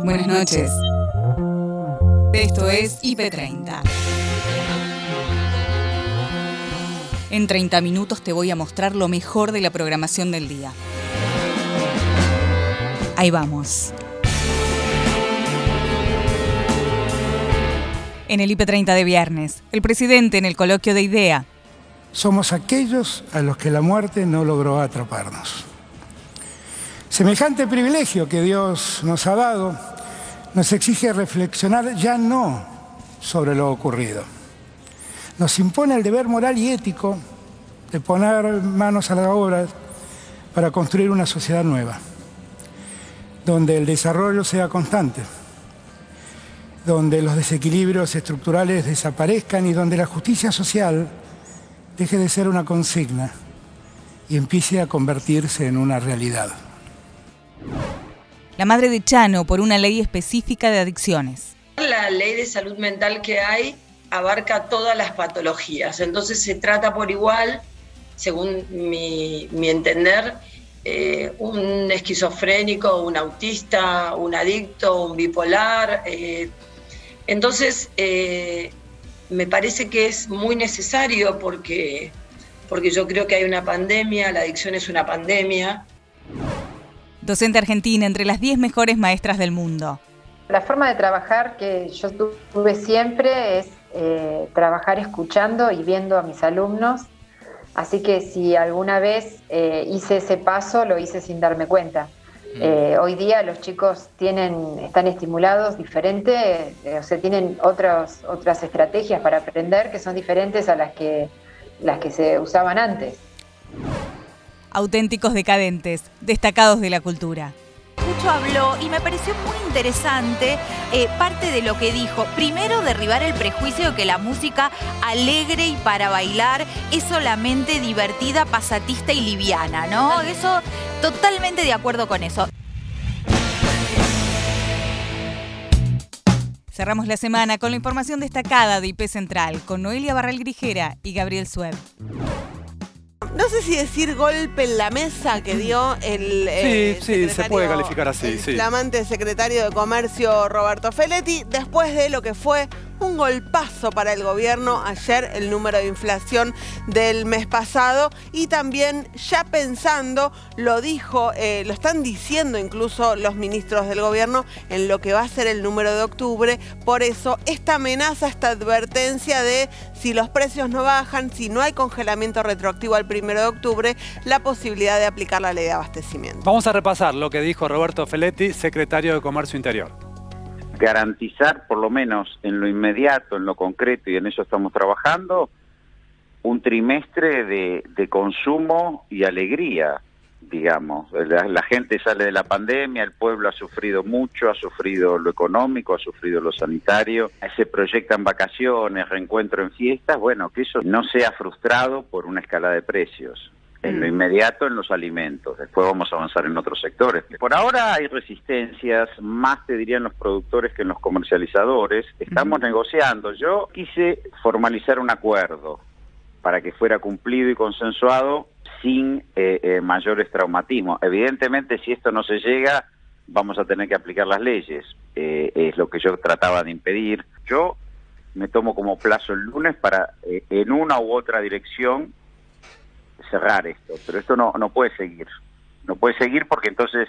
Buenas noches. Esto es IP30. En 30 minutos te voy a mostrar lo mejor de la programación del día. Ahí vamos. En el IP30 de viernes, el presidente en el coloquio de IDEA. Somos aquellos a los que la muerte no logró atraparnos. Semejante privilegio que Dios nos ha dado nos exige reflexionar ya no sobre lo ocurrido. Nos impone el deber moral y ético de poner manos a la obra para construir una sociedad nueva, donde el desarrollo sea constante, donde los desequilibrios estructurales desaparezcan y donde la justicia social deje de ser una consigna y empiece a convertirse en una realidad. La madre de Chano por una ley específica de adicciones. La ley de salud mental que hay abarca todas las patologías, entonces se trata por igual, según mi, entender, eh, un esquizofrénico, un autista, un adicto, un bipolar. Eh, entonces, eh, me parece que es muy necesario porque, porque yo creo que hay una pandemia, la adicción es una pandemia, docente argentina entre las 10 mejores maestras del mundo. La forma de trabajar que yo tuve siempre es eh, trabajar escuchando y viendo a mis alumnos, así que si alguna vez eh, hice ese paso, lo hice sin darme cuenta. Mm. Eh, hoy día los chicos tienen, están estimulados diferente, o sea, tienen otras otras estrategias para aprender que son diferentes a las que, las que se usaban antes auténticos decadentes, destacados de la cultura. Mucho habló y me pareció muy interesante eh, parte de lo que dijo. Primero, derribar el prejuicio de que la música alegre y para bailar es solamente divertida, pasatista y liviana, ¿no? Eso, totalmente de acuerdo con eso. Cerramos la semana con la información destacada de IP Central con Noelia Barral Grijera y Gabriel Sueb no sé si decir golpe en la mesa que dio el. Sí, sí, se puede calificar así, el sí. Flamante secretario de Comercio Roberto Feletti, después de lo que fue un golpazo para el gobierno ayer el número de inflación del mes pasado y también ya pensando, lo dijo, eh, lo están diciendo incluso los ministros del gobierno en lo que va a ser el número de octubre. Por eso esta amenaza, esta advertencia de si los precios no bajan, si no hay congelamiento retroactivo al primero de octubre, la posibilidad de aplicar la ley de abastecimiento. Vamos a repasar lo que dijo Roberto Feletti, secretario de Comercio Interior garantizar por lo menos en lo inmediato, en lo concreto, y en eso estamos trabajando, un trimestre de, consumo y alegría, digamos. La, gente sale de la pandemia, el pueblo ha sufrido mucho, ha sufrido lo económico, ha sufrido lo sanitario, se proyectan vacaciones, reencuentro en fiestas, bueno, que eso no sea frustrado por una escala de precios en lo mm. inmediato en los alimentos. Después vamos a avanzar en otros sectores. Por ahora hay resistencias, más te dirían los productores que en los comercializadores. Estamos negociando. Yo quise formalizar un acuerdo para que fuera cumplido y consensuado sin eh, eh, mayores traumatismos. Evidentemente, si esto no se llega, vamos a tener que aplicar las leyes. Eh, es lo que yo trataba de impedir. Yo me tomo como plazo el lunes para, en una u otra dirección, cerrar esto, pero esto no, no puede seguir. No puede seguir porque entonces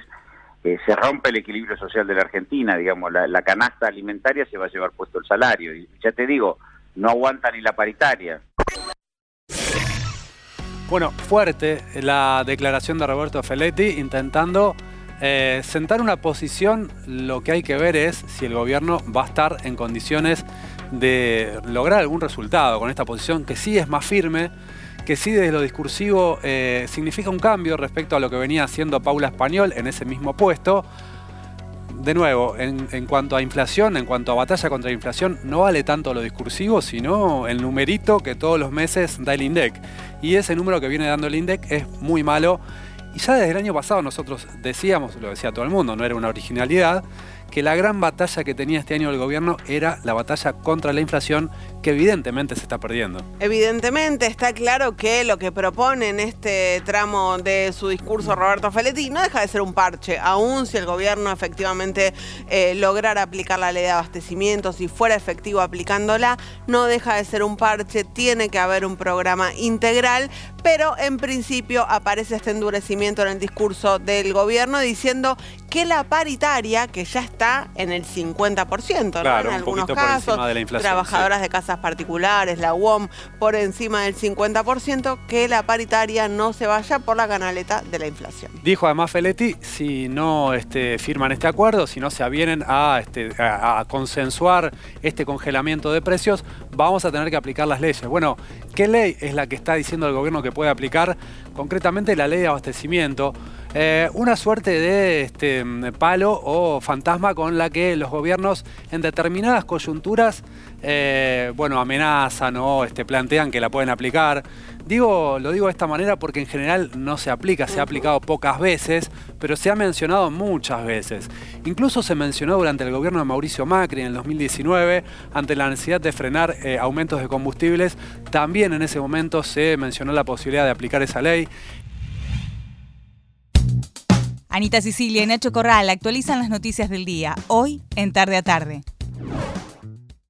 eh, se rompe el equilibrio social de la Argentina, digamos, la, canasta alimentaria se va a llevar puesto el salario. Y ya te digo, no aguanta ni la paritaria. Bueno, fuerte la declaración de Roberto Feletti intentando eh, sentar una posición. Lo que hay que ver es si el gobierno va a estar en condiciones de lograr algún resultado con esta posición que sí es más firme que sí desde lo discursivo eh, significa un cambio respecto a lo que venía haciendo Paula Español en ese mismo puesto. De nuevo, en, cuanto a inflación, en cuanto a batalla contra la inflación, no vale tanto lo discursivo, sino el numerito que todos los meses da el INDEC. Y ese número que viene dando el INDEC es muy malo. Y ya desde el año pasado nosotros decíamos, lo decía todo el mundo, no era una originalidad, que la gran batalla que tenía este año el gobierno era la batalla contra la inflación, que evidentemente se está perdiendo. Evidentemente está claro que lo que propone en este tramo de su discurso Roberto Feletti no deja de ser un parche, aún si el gobierno efectivamente eh, lograra aplicar la ley de abastecimiento, si fuera efectivo aplicándola, no deja de ser un parche, tiene que haber un programa integral, pero en principio aparece este endurecimiento en el discurso del gobierno diciendo que la paritaria, que ya está en el 50%, Claro, en un algunos casos, de la inflación, trabajadoras de casas particulares, la UOM, por encima del 50%, que la paritaria no se vaya por la canaleta de la inflación. Dijo además Feletti, si no este, firman este acuerdo, si no se avienen a, este, a, a consensuar este congelamiento de precios, vamos a tener que aplicar las leyes. Bueno, ¿qué ley es la que está diciendo el gobierno que puede aplicar? Concretamente la ley de abastecimiento. Eh, una suerte de este, palo o fantasma con la que los gobiernos en determinadas coyunturas eh, bueno, amenazan o este, plantean que la pueden aplicar. Digo, lo digo de esta manera porque en general no se aplica, se ha aplicado pocas veces, pero se ha mencionado muchas veces. Incluso se mencionó durante el gobierno de Mauricio Macri en el 2019, ante la necesidad de frenar eh, aumentos de combustibles, también en ese momento se mencionó la posibilidad de aplicar esa ley. Anita Sicilia y Nacho Corral actualizan las noticias del día, hoy en Tarde a Tarde.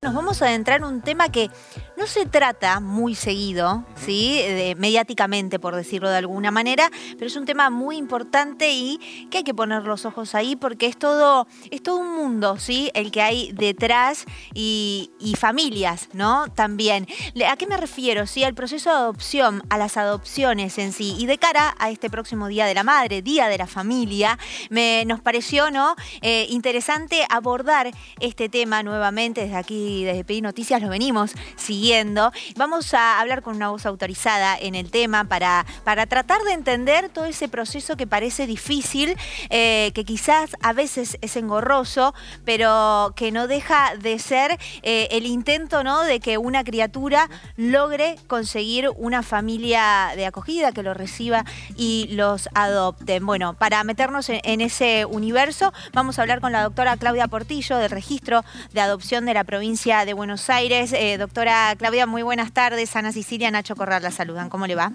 Nos vamos a adentrar en un tema que no se trata muy seguido, ¿sí? De- mediáticamente, por decirlo de alguna manera, pero es un tema muy importante y que hay que poner los ojos ahí porque es todo, es todo un mundo, ¿sí? El que hay detrás y, y familias, ¿no? También. ¿A qué me refiero? Sí, al proceso de adopción, a las adopciones en sí. Y de cara a este próximo Día de la Madre, Día de la Familia, me, nos pareció, ¿no? Eh, interesante abordar este tema nuevamente desde aquí, desde PI Noticias, lo venimos siguiendo. Vamos a hablar con una voz autorizada en el tema para, para tratar de entender todo ese proceso que parece difícil, eh, que quizás a veces es engorroso, pero que no deja de ser eh, el intento ¿no? de que una criatura logre conseguir una familia de acogida que lo reciba y los adopten. Bueno, para meternos en, en ese universo, vamos a hablar con la doctora Claudia Portillo del Registro de Adopción de la provincia de Buenos Aires. Eh, doctora Claudia, muy buenas tardes. Ana Sicilia, Nacho Corral la saludan. ¿Cómo le va?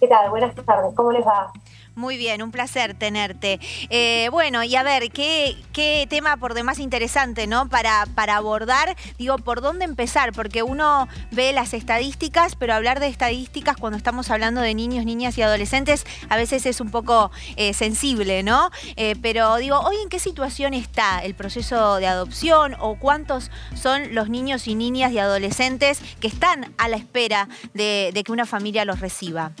¿Qué tal? Buenas tardes, ¿cómo les va? Muy bien, un placer tenerte. Eh, bueno, y a ver, ¿qué, qué tema por demás interesante, ¿no? Para, para abordar, digo, ¿por dónde empezar? Porque uno ve las estadísticas, pero hablar de estadísticas cuando estamos hablando de niños, niñas y adolescentes a veces es un poco eh, sensible, ¿no? Eh, pero digo, ¿hoy en qué situación está el proceso de adopción o cuántos son los niños y niñas y adolescentes que están a la espera de, de que una familia los reciba?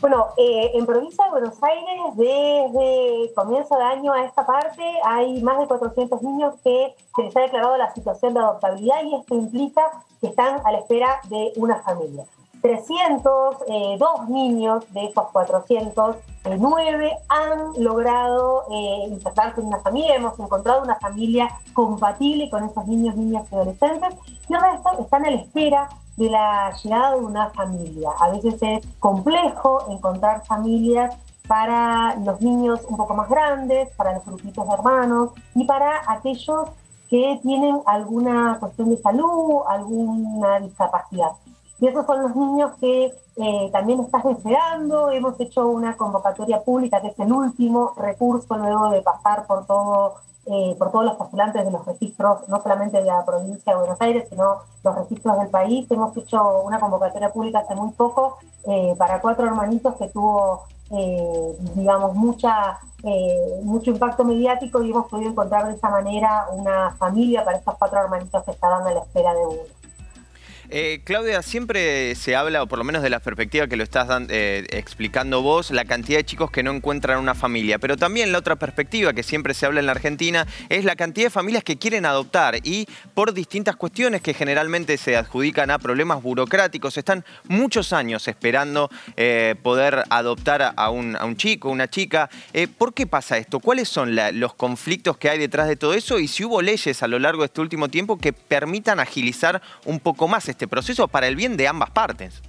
Bueno, eh, en provincia de Buenos Aires, desde comienzo de año a esta parte, hay más de 400 niños que se les ha declarado la situación de adoptabilidad y esto implica que están a la espera de una familia. 302 niños de esos 409 han logrado eh, insertarse en una familia, hemos encontrado una familia compatible con esos niños, niñas y adolescentes, y el resto están a la espera de la llegada de una familia. A veces es complejo encontrar familias para los niños un poco más grandes, para los grupitos de hermanos y para aquellos que tienen alguna cuestión de salud, alguna discapacidad. Y esos son los niños que eh, también estás esperando. Hemos hecho una convocatoria pública, que es el último recurso luego de pasar por todo eh, por todos los postulantes de los registros, no solamente de la provincia de Buenos Aires, sino los registros del país. Hemos hecho una convocatoria pública hace muy poco eh, para cuatro hermanitos que tuvo, eh, digamos, mucha, mucho impacto mediático y hemos podido encontrar de esa manera una familia para estos cuatro hermanitos que estaban a la espera de uno. Eh, Claudia, siempre se habla, o por lo menos de la perspectiva que lo estás eh, explicando vos, la cantidad de chicos que no encuentran una familia. Pero también la otra perspectiva que siempre se habla en la Argentina es la cantidad de familias que quieren adoptar y por distintas cuestiones que generalmente se adjudican a problemas burocráticos, están muchos años esperando eh, poder adoptar a- un, a un chico, una chica. ¿Por qué pasa esto? ¿Cuáles son los conflictos que hay detrás de todo eso? Y si hubo leyes a lo largo de este último tiempo que permitan agilizar un poco más este proceso para el bien de ambas partes.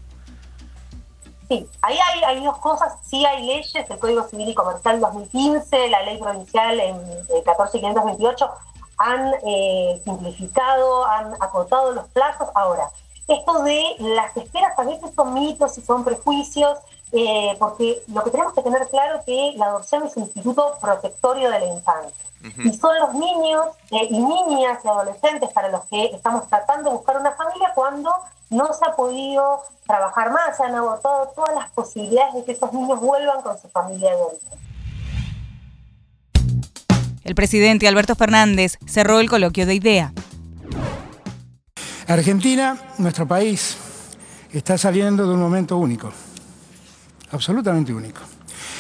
Sí, ahí hay, dos cosas. Sí hay leyes, el Código Civil y Comercial 2015, la ley provincial en 14528, han eh, simplificado, han acotado los plazos. Ahora, esto de las esperas a veces son mitos y son prejuicios, eh, porque lo que tenemos que tener claro es que la adopción es un instituto protectorio de la infancia. Y son los niños eh, y niñas y adolescentes para los que estamos tratando de buscar una familia cuando no se ha podido trabajar más, se han agotado todas las posibilidades de que esos niños vuelvan con su familia de origen. El presidente Alberto Fernández cerró el coloquio de IDEA. Argentina, nuestro país, está saliendo de un momento único, absolutamente único.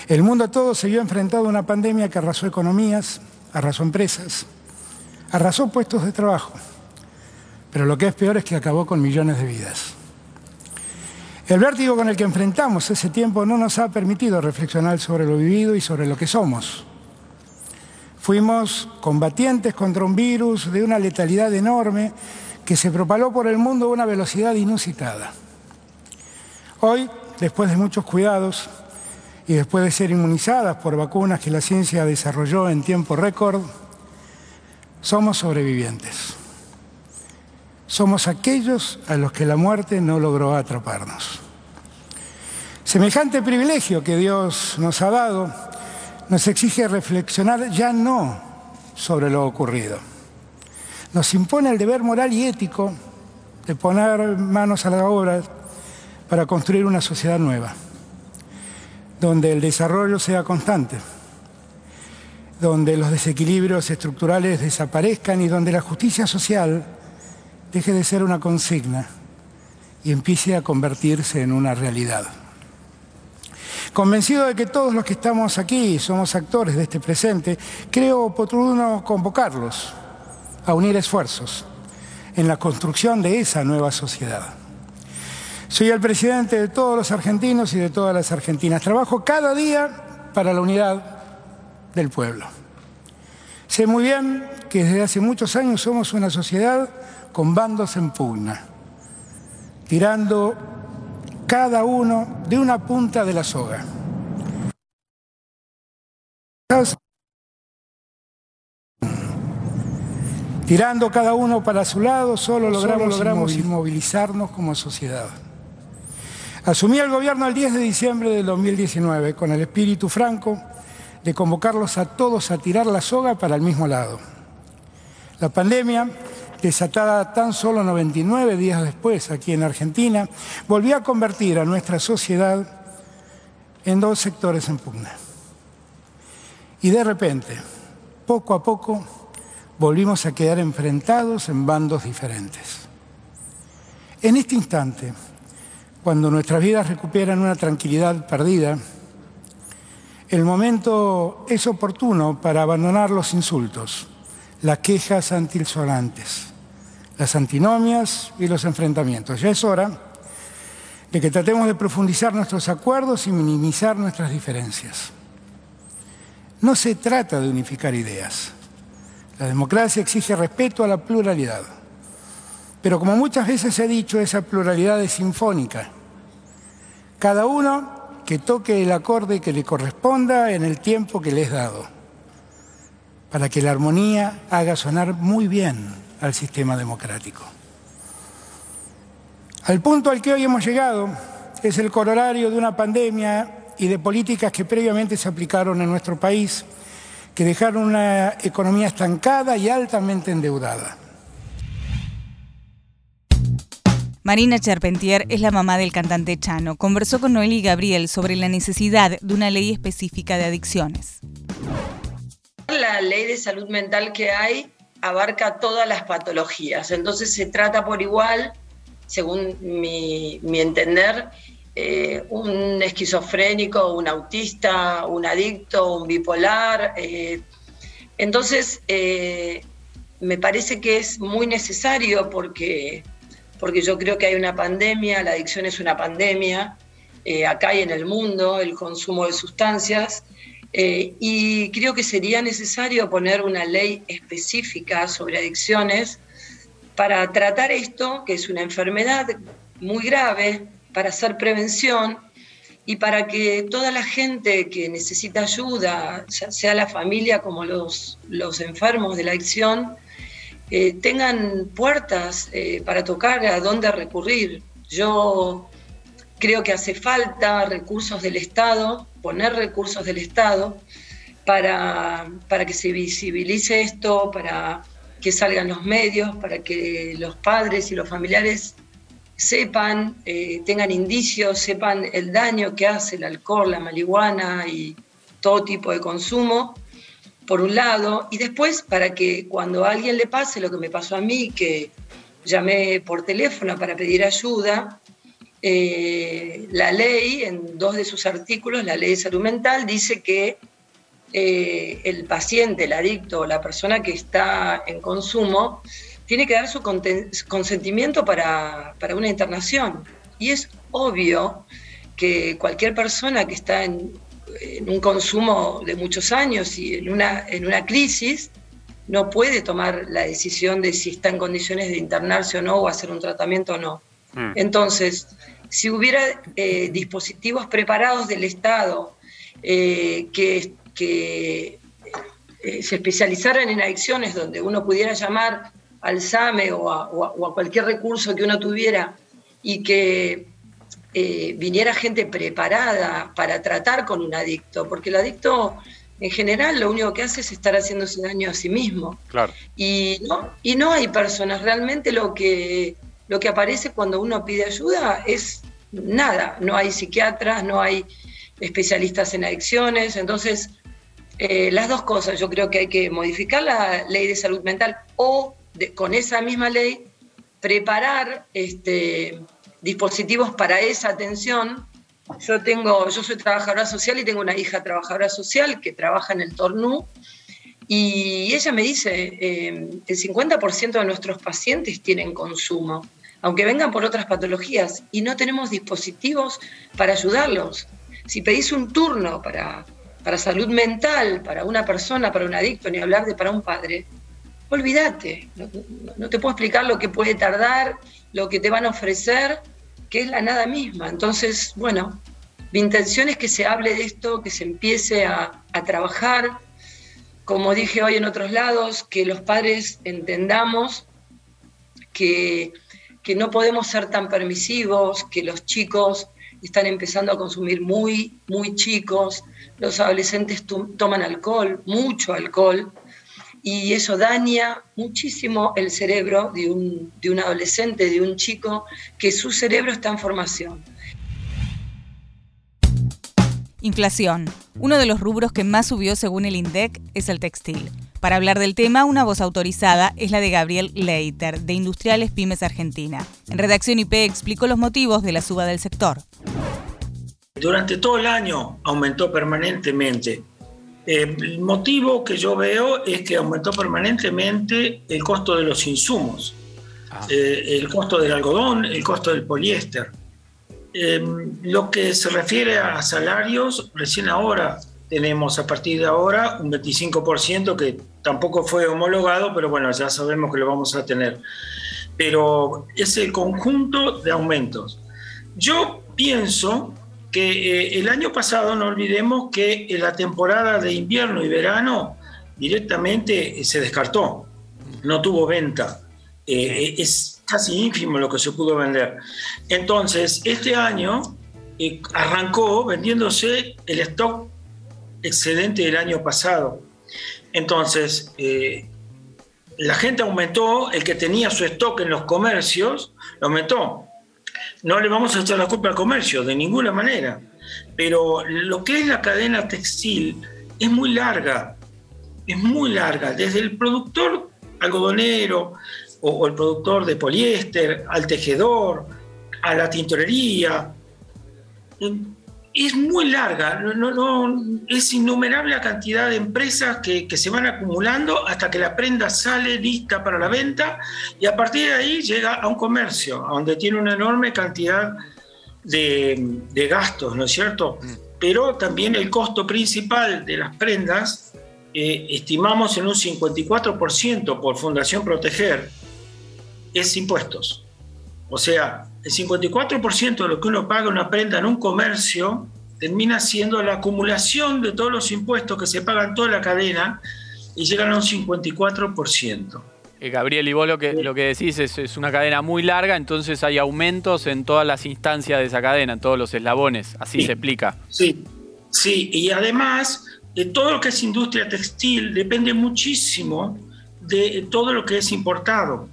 El mundo todo se vio enfrentado a una pandemia que arrasó economías, arrasó empresas, arrasó puestos de trabajo, pero lo que es peor es que acabó con millones de vidas. El vértigo con el que enfrentamos ese tiempo no nos ha permitido reflexionar sobre lo vivido y sobre lo que somos. Fuimos combatientes contra un virus de una letalidad enorme que se propaló por el mundo a una velocidad inusitada. Hoy, después de muchos cuidados y después de ser inmunizadas por vacunas que la ciencia desarrolló en tiempo récord, somos sobrevivientes. Somos aquellos a los que la muerte no logró atraparnos. Semejante privilegio que Dios nos ha dado nos exige reflexionar ya no sobre lo ocurrido. Nos impone el deber moral y ético de poner manos a la obra para construir una sociedad nueva, donde el desarrollo sea constante, donde los desequilibrios estructurales desaparezcan y donde la justicia social deje de ser una consigna y empiece a convertirse en una realidad. Convencido de que todos los que estamos aquí somos actores de este presente, creo oportuno convocarlos a unir esfuerzos en la construcción de esa nueva sociedad. Soy el presidente de todos los argentinos y de todas las argentinas. Trabajo cada día para la unidad del pueblo. Sé muy bien que desde hace muchos años somos una sociedad con bandos en pugna, tirando cada uno de una punta de la soga. Tirando cada uno para su lado, solo logramos, logramos inmovilizarnos como sociedad. Asumí el gobierno el 10 de diciembre del 2019 con el espíritu franco de convocarlos a todos a tirar la soga para el mismo lado. La pandemia desatada tan solo 99 días después aquí en Argentina, volvió a convertir a nuestra sociedad en dos sectores en pugna. Y de repente, poco a poco, volvimos a quedar enfrentados en bandos diferentes. En este instante, cuando nuestras vidas recuperan una tranquilidad perdida, el momento es oportuno para abandonar los insultos, las quejas antilsonantes las antinomias y los enfrentamientos. Ya es hora de que tratemos de profundizar nuestros acuerdos y minimizar nuestras diferencias. No se trata de unificar ideas. La democracia exige respeto a la pluralidad. Pero como muchas veces he dicho, esa pluralidad es sinfónica. Cada uno que toque el acorde que le corresponda en el tiempo que le es dado, para que la armonía haga sonar muy bien al sistema democrático. Al punto al que hoy hemos llegado es el corolario de una pandemia y de políticas que previamente se aplicaron en nuestro país, que dejaron una economía estancada y altamente endeudada. Marina Charpentier es la mamá del cantante Chano. Conversó con Noel y Gabriel sobre la necesidad de una ley específica de adicciones. La ley de salud mental que hay abarca todas las patologías. Entonces se trata por igual, según mi, entender, eh, un esquizofrénico, un autista, un adicto, un bipolar. Eh. entonces, eh, me parece que es muy necesario porque, porque yo creo que hay una pandemia, la adicción es una pandemia, acá y en el mundo, el consumo de sustancias. Eh, y creo que sería necesario poner una ley específica sobre adicciones para tratar esto, que es una enfermedad muy grave, para hacer prevención y para que toda la gente que necesita ayuda, sea la familia como los, los enfermos de la adicción, eh, tengan puertas eh, para tocar a dónde recurrir. Yo creo que hace falta recursos del Estado, poner recursos del Estado para, para que se visibilice esto, para que salgan los medios, para que los padres y los familiares sepan, eh, tengan indicios, sepan el daño que hace el alcohol, la marihuana y todo tipo de consumo, por un lado, y después para que cuando a alguien le pase lo que me pasó a mí, que llamé por teléfono para pedir ayuda, eh, la ley, en dos de sus artículos, la ley de salud mental, dice que eh, el paciente, el adicto, la persona que está en consumo, tiene que dar su consentimiento para, una internación. Y es obvio que cualquier persona que está en, un consumo de muchos años y en una, en una crisis, no puede tomar la decisión de si está en condiciones de internarse o no o hacer un tratamiento o no. Mm. Entonces, si hubiera eh, dispositivos preparados del Estado eh, que, que eh, se especializaran en adicciones, donde uno pudiera llamar al SAME o a, cualquier recurso que uno tuviera y que eh, viniera gente preparada para tratar con un adicto, porque el adicto en general lo único que hace es estar haciéndose daño a sí mismo. Claro. Y no, y no hay personas, realmente lo que, lo que aparece cuando uno pide ayuda es nada, no hay psiquiatras, no hay especialistas en adicciones, entonces eh, las dos cosas, yo creo que hay que modificar la ley de salud mental o con esa misma ley, preparar este, dispositivos para esa atención. Yo, tengo, yo soy trabajadora social y tengo una hija trabajadora social que trabaja en el Tornú y ella me dice, eh, el 50% de nuestros pacientes tienen consumo, aunque vengan por otras patologías, y no tenemos dispositivos para ayudarlos. Si pedís un turno para, para salud mental, para una persona, para un adicto, ni hablar de para un padre, olvídate, no, te puedo explicar lo que puede tardar, lo que te van a ofrecer, que es la nada misma. Entonces, bueno, mi intención es que se hable de esto, que se empiece a, trabajar, como dije hoy en otros lados, que los padres entendamos que, que no podemos ser tan permisivos, que los chicos están empezando a consumir muy, muy chicos, los adolescentes toman alcohol, mucho alcohol, y eso daña muchísimo el cerebro de un, de un adolescente, de un chico, que su cerebro está en formación. Inflación. Uno de los rubros que más subió según el INDEC es el textil. Para hablar del tema, una voz autorizada es la de Gabriel Leiter, de Industriales Pymes Argentina. En Redacción IP explicó los motivos de la suba del sector. Durante todo el año aumentó permanentemente eh, el motivo que yo veo es que aumentó permanentemente el costo de los insumos, ah. eh, el costo del algodón, el costo del poliéster. Em, lo que se refiere a salarios, recién ahora tenemos a partir de ahora un 25% que tampoco fue homologado, pero bueno, ya sabemos que lo vamos a tener. Pero es el conjunto de aumentos. Yo pienso que eh, el año pasado no olvidemos que en la temporada de invierno y verano directamente eh, se descartó, no tuvo venta. Eh, es casi ínfimo lo que se pudo vender. Entonces, este año arrancó vendiéndose el stock excedente del año pasado. Entonces, la gente aumentó, el que tenía su stock en los comercios, lo aumentó no le vamos a echar la culpa al comercio, de ninguna manera. Pero lo que es la cadena textil es muy larga, es muy larga, desde el productor algodonero o, el productor de poliéster, al tejedor, a la tintorería es muy larga, no, no, es innumerable la cantidad de empresas que, se van acumulando hasta que la prenda sale lista para la venta y a partir de ahí llega a un comercio, donde tiene una enorme cantidad de, gastos, ¿no es cierto? Mm. Pero también el costo principal de las prendas eh, estimamos en un 54% por Fundación Proteger, es impuestos. O sea, el 54% de lo que uno paga una prenda en un comercio termina siendo la acumulación de todos los impuestos que se pagan toda la cadena y llegan a un 54%. Eh, Gabriel, y vos lo que, lo que decís es, es una cadena muy larga, entonces hay aumentos en todas las instancias de esa cadena, en todos los eslabones, así se explica. Sí, sí, y además de todo lo que es industria textil depende muchísimo de todo lo que es importado.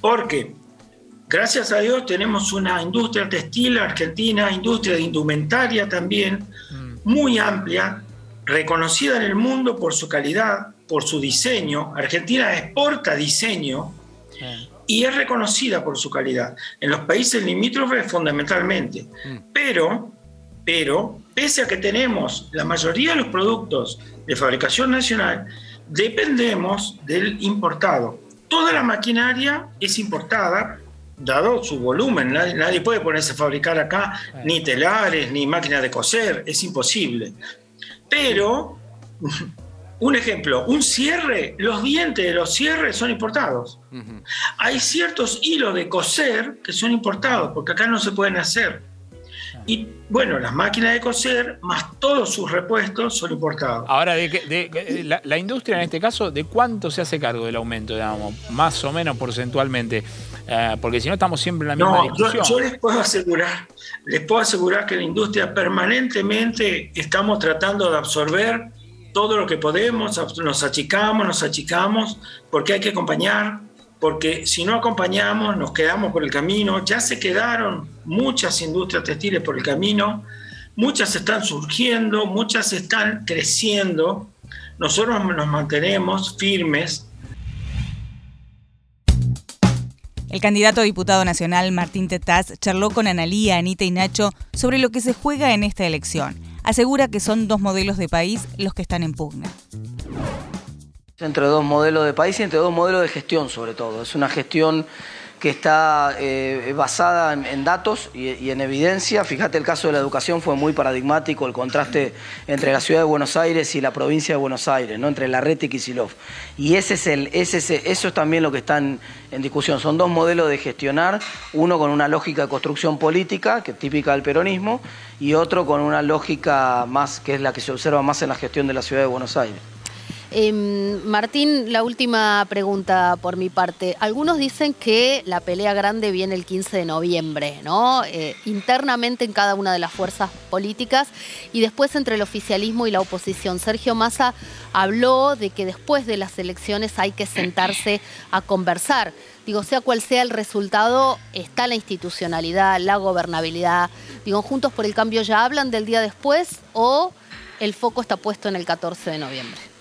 Porque, gracias a Dios, tenemos una industria textil argentina, industria de indumentaria también, muy amplia, reconocida en el mundo por su calidad, por su diseño. Argentina exporta diseño y es reconocida por su calidad. En los países limítrofes fundamentalmente. Pero, pero, pese a que tenemos la mayoría de los productos de fabricación nacional, dependemos del importado. Toda la maquinaria es importada, dado su volumen. Nadie, nadie puede ponerse a fabricar acá ni telares, ni máquinas de coser, es imposible. Pero, un ejemplo, un cierre, los dientes de los cierres son importados. Hay ciertos hilos de coser que son importados, porque acá no se pueden hacer. Y bueno, las máquinas de coser, más todos sus repuestos, son importados. Ahora, de, de- que- la, la industria en este caso, ¿de cuánto se hace cargo del aumento, digamos? Más o menos porcentualmente. Eh, porque si no, estamos siempre en la misma No, yo, discusión. yo les puedo asegurar, les puedo asegurar que la industria permanentemente estamos tratando de absorber todo lo que podemos, nos achicamos, nos achicamos, porque hay que acompañar, porque si no acompañamos nos quedamos por el camino, ya se quedaron muchas industrias textiles por el camino, muchas están surgiendo, muchas están creciendo, nosotros nos mantenemos firmes, El candidato a diputado nacional Martín Tetaz charló con Analía, Anita y Nacho sobre lo que se juega en esta elección. Asegura que son dos modelos de país los que están en pugna. entre dos modelos de país y entre dos modelos de gestión sobre todo. Es una gestión que está eh, basada en, datos y, en evidencia. Fíjate, el caso de la educación fue muy paradigmático, el contraste entre la ciudad de Buenos Aires y la provincia de Buenos Aires, ¿no? entre Larrete y Kicillof. Y ese es el, ese es eso es también lo que está en, en discusión. Son dos modelos de gestionar, uno con una lógica de construcción política, que es típica del peronismo, y otro con una lógica más, que es la que se observa más en la gestión de la ciudad de Buenos Aires. Em, Martín, la última pregunta por mi parte. Algunos dicen que la pelea grande viene el 15 de noviembre, ¿no? Eh, internamente en cada una de las fuerzas políticas y después entre el oficialismo y la oposición. Sergio Massa habló de que después de las elecciones hay que sentarse a conversar. Digo, sea cual sea el resultado, está la institucionalidad, la gobernabilidad. Digo, Juntos por el Cambio ya hablan del día después o el foco está puesto en el 14 de noviembre.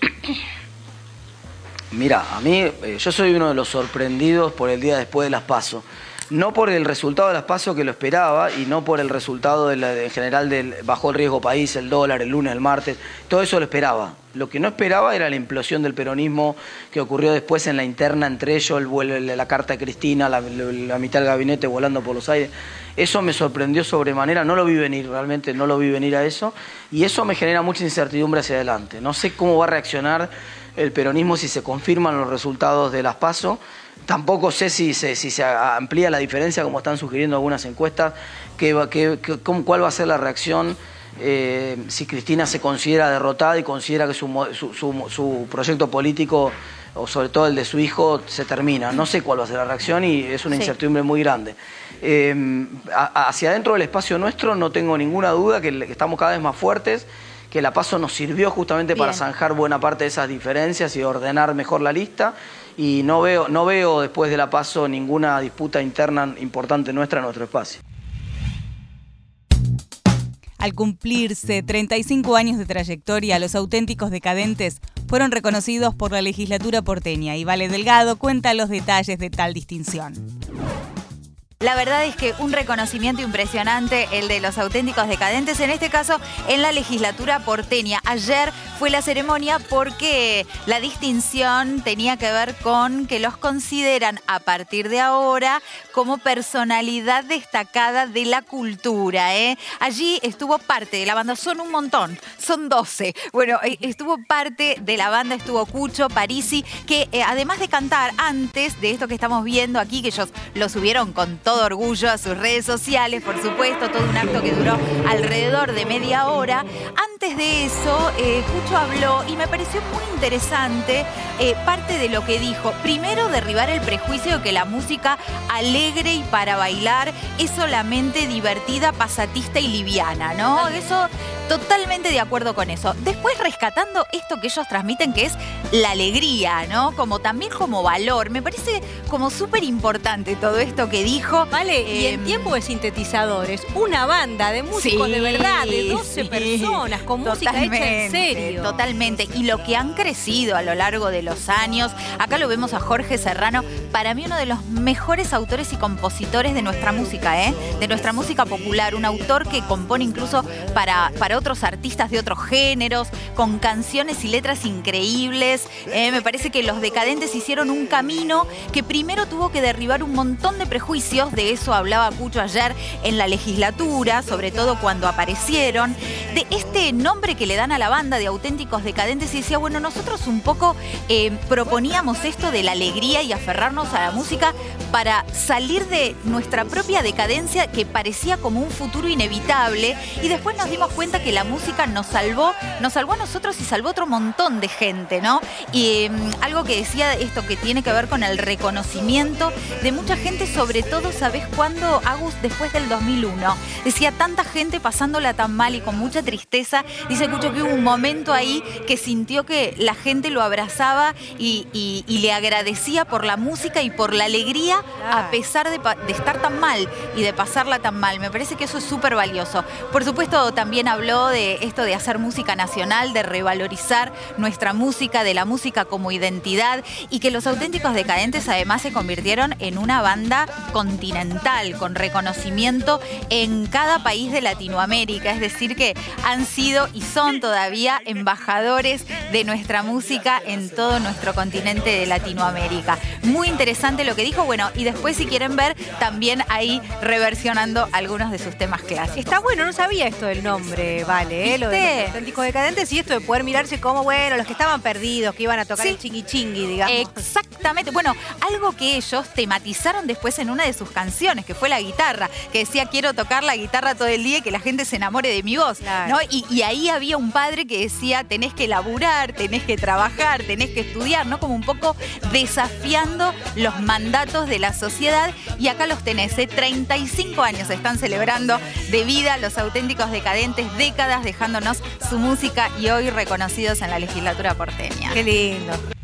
Mira, a mí, eh, yo soy uno de los sorprendidos por el día después de las PASO. No por el resultado de las PASO que lo esperaba y no por el resultado de en general del bajó el riesgo país, el dólar, el lunes, el martes. Todo eso lo esperaba. Lo que no esperaba era la implosión del peronismo que ocurrió después en la interna entre ellos, el vuelo- la carta de Cristina, la, la mitad del gabinete volando por los aires. Eso me sorprendió sobremanera, no lo vi venir, realmente no lo vi venir a eso. Y eso me genera mucha incertidumbre hacia adelante. No sé cómo va a reaccionar el peronismo si se confirman los resultados de las PASO. Tampoco sé si se, si se amplía la diferencia, como están sugiriendo algunas encuestas, qué- cómo- cuál va a ser la reacción eh, si Cristina se considera derrotada y considera que su, mo- su- su- su proyecto político, o sobre todo el de su hijo, se termina. No sé cuál va a ser la reacción y es una Sí. incertidumbre muy grande. Eh, hacia adentro del espacio nuestro no tengo ninguna duda que, que estamos cada vez más fuertes, que la paso nos sirvió justamente para zanjar buena parte de esas diferencias y ordenar mejor la lista. Y no veo, no veo después de la paso ninguna disputa interna importante nuestra en nuestro espacio. Al cumplirse 35 años de trayectoria, los auténticos decadentes fueron reconocidos por la legislatura porteña y Vale Delgado cuenta los detalles de tal distinción. La verdad es que un reconocimiento impresionante el de los auténticos decadentes, en este caso en la legislatura porteña. Ayer fue la ceremonia porque la distinción tenía que ver con que los consideran a partir de ahora como personalidad destacada de la cultura. ¿eh? Allí estuvo parte de la banda, son un montón, son 12. Bueno, eh, estuvo parte de la banda, estuvo Cucho, Parisi, que eh, además de cantar antes de esto que estamos viendo aquí, que ellos lo subieron con todo todo orgullo a sus redes sociales, por supuesto, todo un acto que duró alrededor de media hora. Antes de eso, eh, Cucho habló y me pareció muy interesante eh, parte de lo que dijo. Primero, derribar el prejuicio de que la música alegre y para bailar es solamente divertida, pasatista y liviana, ¿no? Eso totalmente de acuerdo con eso. Después rescatando esto que ellos transmiten, que es la alegría, ¿no? Como también como valor. Me parece como súper importante todo esto que dijo. Vale, y en Em, tiempo de sintetizadores, una banda de músicos Sí, de verdad, de 12 sí. personas, con música hecha en serio. Totalmente. Y lo que han crecido a lo largo de los años. Acá lo vemos a Jorge Serrano, para mí uno de los mejores autores y compositores de nuestra música, ¿eh? De nuestra música popular. Un autor que compone incluso para, para otros artistas de otros géneros, con canciones y letras increíbles. Eh, me parece que los decadentes hicieron un camino que primero tuvo que derribar un montón de prejuicios, de eso hablaba Cucho ayer en la legislatura, sobre todo cuando aparecieron, de este nombre que le dan a la banda de auténticos decadentes y decía, bueno, nosotros un poco eh, proponíamos esto de la alegría y aferrarnos a la música para salir de nuestra propia decadencia que parecía como un futuro inevitable y después nos dimos cuenta que la música nos salvó, nos salvó a nosotros y salvó otro montón de gente, ¿no? Y mm, algo que decía esto que tiene que ver con el reconocimiento de mucha gente, sobre todo, ¿sabes cuándo, Agus? Después del 2001. Decía tanta gente pasándola tan mal y con mucha tristeza. Dice Cucho que hubo un momento ahí que sintió que la gente lo abrazaba y, y- y le agradecía por la música y por la alegría a pesar de, estar tan mal y de pasarla tan mal. Me parece que eso es súper valioso. Por supuesto, también habló de esto de hacer música nacional, de revalorizar nuestra música, de la música como identidad y que los auténticos decadentes además se convirtieron en una banda continental con reconocimiento en cada país de Latinoamérica. Es decir, que han sido y son todavía embajadores de nuestra música en todo nuestro continente de Latinoamérica. Muy interesante lo que dijo. Bueno, y después si quieren ver, también ahí reversionando algunos de sus temas clásicos. Está bueno, no sabía esto del nombre, vale, ¿eh? lo de los auténticos decadentes y esto de poder mirarse como, bueno, los que estaban perdidos, que iban a tocar Sí. el chingui chingui, digamos. Exactamente. Bueno, algo que ellos tematizaron después en una de sus canciones, que fue la guitarra, que decía quiero tocar la guitarra todo el día y que la gente se enamore de mi voz. Claro. ¿no? Y, y ahí había un padre que decía tenés que laburar, tenés que trabajar, tenés que estudiar, ¿no? Como un poco desafiando los mandatos de la sociedad. Y acá los tenés, ¿eh? 35 años están celebrando de vida los auténticos decadentes, décadas dejándonos su música y hoy reconocidos en la legislatura porteña. Qué lindo.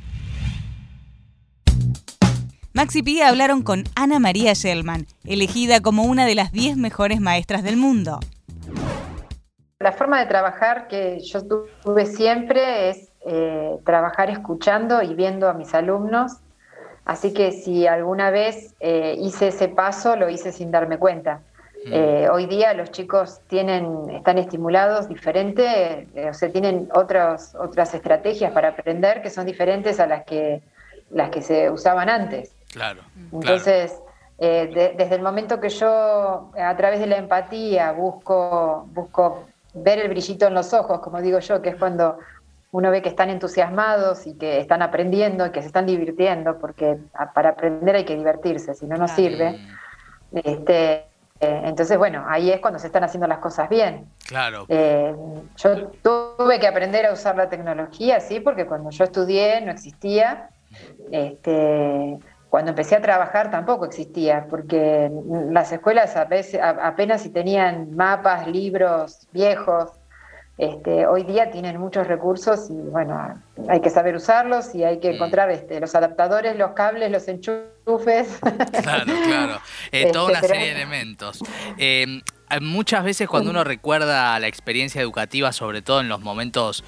Max y Pía hablaron con Ana María Shellman, elegida como una de las 10 mejores maestras del mundo. La forma de trabajar que yo tuve siempre es eh, trabajar escuchando y viendo a mis alumnos. Así que si alguna vez eh, hice ese paso, lo hice sin darme cuenta. Eh, hoy día los chicos tienen, están estimulados diferente, eh, o sea, tienen otros, otras estrategias para aprender que son diferentes a las que, las que se usaban antes. Claro. Entonces, eh, de- desde el momento que yo, a través de la empatía, busco, busco ver el brillito en los ojos, como digo yo, que es cuando uno ve que están entusiasmados y que están aprendiendo y que se están divirtiendo, porque para aprender hay que divertirse, si no, no sirve. Este, eh, entonces, bueno, ahí es cuando se están haciendo las cosas bien. Claro. Eh, yo tuve que aprender a usar la tecnología, sí, porque cuando yo estudié no existía. Este, cuando empecé a trabajar tampoco existía, porque las escuelas a veces, a- apenas si tenían mapas, libros viejos. Este, hoy día tienen muchos recursos y bueno, hay que saber usarlos y hay que encontrar este, los adaptadores, los cables, los enchufes. Claro, claro. Eh, Este, toda una serie de elementos. Eh, muchas veces cuando uno recuerda la experiencia educativa, sobre todo en los momentos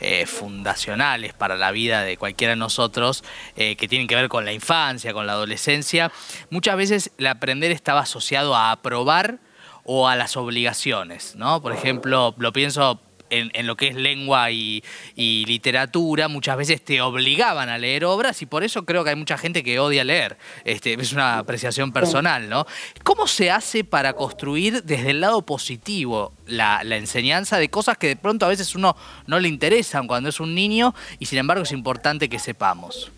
eh, fundacionales para la vida de cualquiera de nosotros, eh, que tienen que ver con la infancia, con la adolescencia, muchas veces el aprender estaba asociado a aprobar o a las obligaciones, ¿no? Por ejemplo, lo pienso en, en lo que es lengua y, y literatura, muchas veces te obligaban a leer obras y por eso creo que hay mucha gente que odia leer. Este, es una apreciación personal, ¿no? ¿Cómo se hace para construir desde el lado positivo la, la enseñanza de cosas que de pronto a veces uno no le interesan cuando es un niño y sin embargo es importante que sepamos?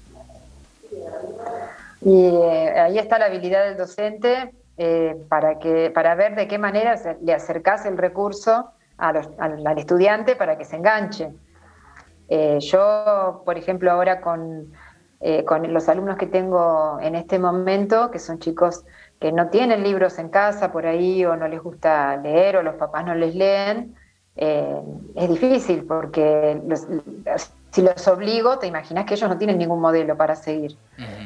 Y eh, ahí está la habilidad del docente eh, para, que, para ver de qué manera se- le acercás el recurso a los- al, al estudiante para que se enganche. Eh, yo, por ejemplo, ahora con, eh, con los alumnos que tengo en este momento, que son chicos que no tienen libros en casa por ahí o no les gusta leer o los papás no les leen, eh, es difícil porque los- si los obligo, te imaginas que ellos no tienen ningún modelo para seguir.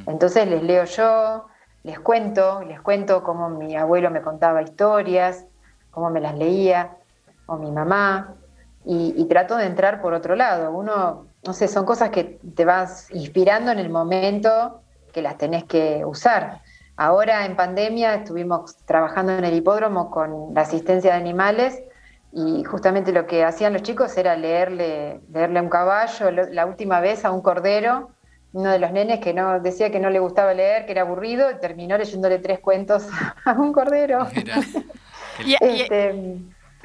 Entonces les leo yo, les cuento, les cuento cómo mi abuelo me contaba historias, cómo me las leía, o mi mamá, y, y trato de entrar por otro lado. Uno, no sé, son cosas que te vas inspirando en el momento que las tenés que usar. Ahora en pandemia estuvimos trabajando en el hipódromo con la asistencia de animales y justamente lo que hacían los chicos era leerle, leerle a un caballo, lo- la última vez a un cordero, uno de los nenes que no decía que no le gustaba leer, que era aburrido, y terminó leyéndole tres cuentos a un cordero. Este,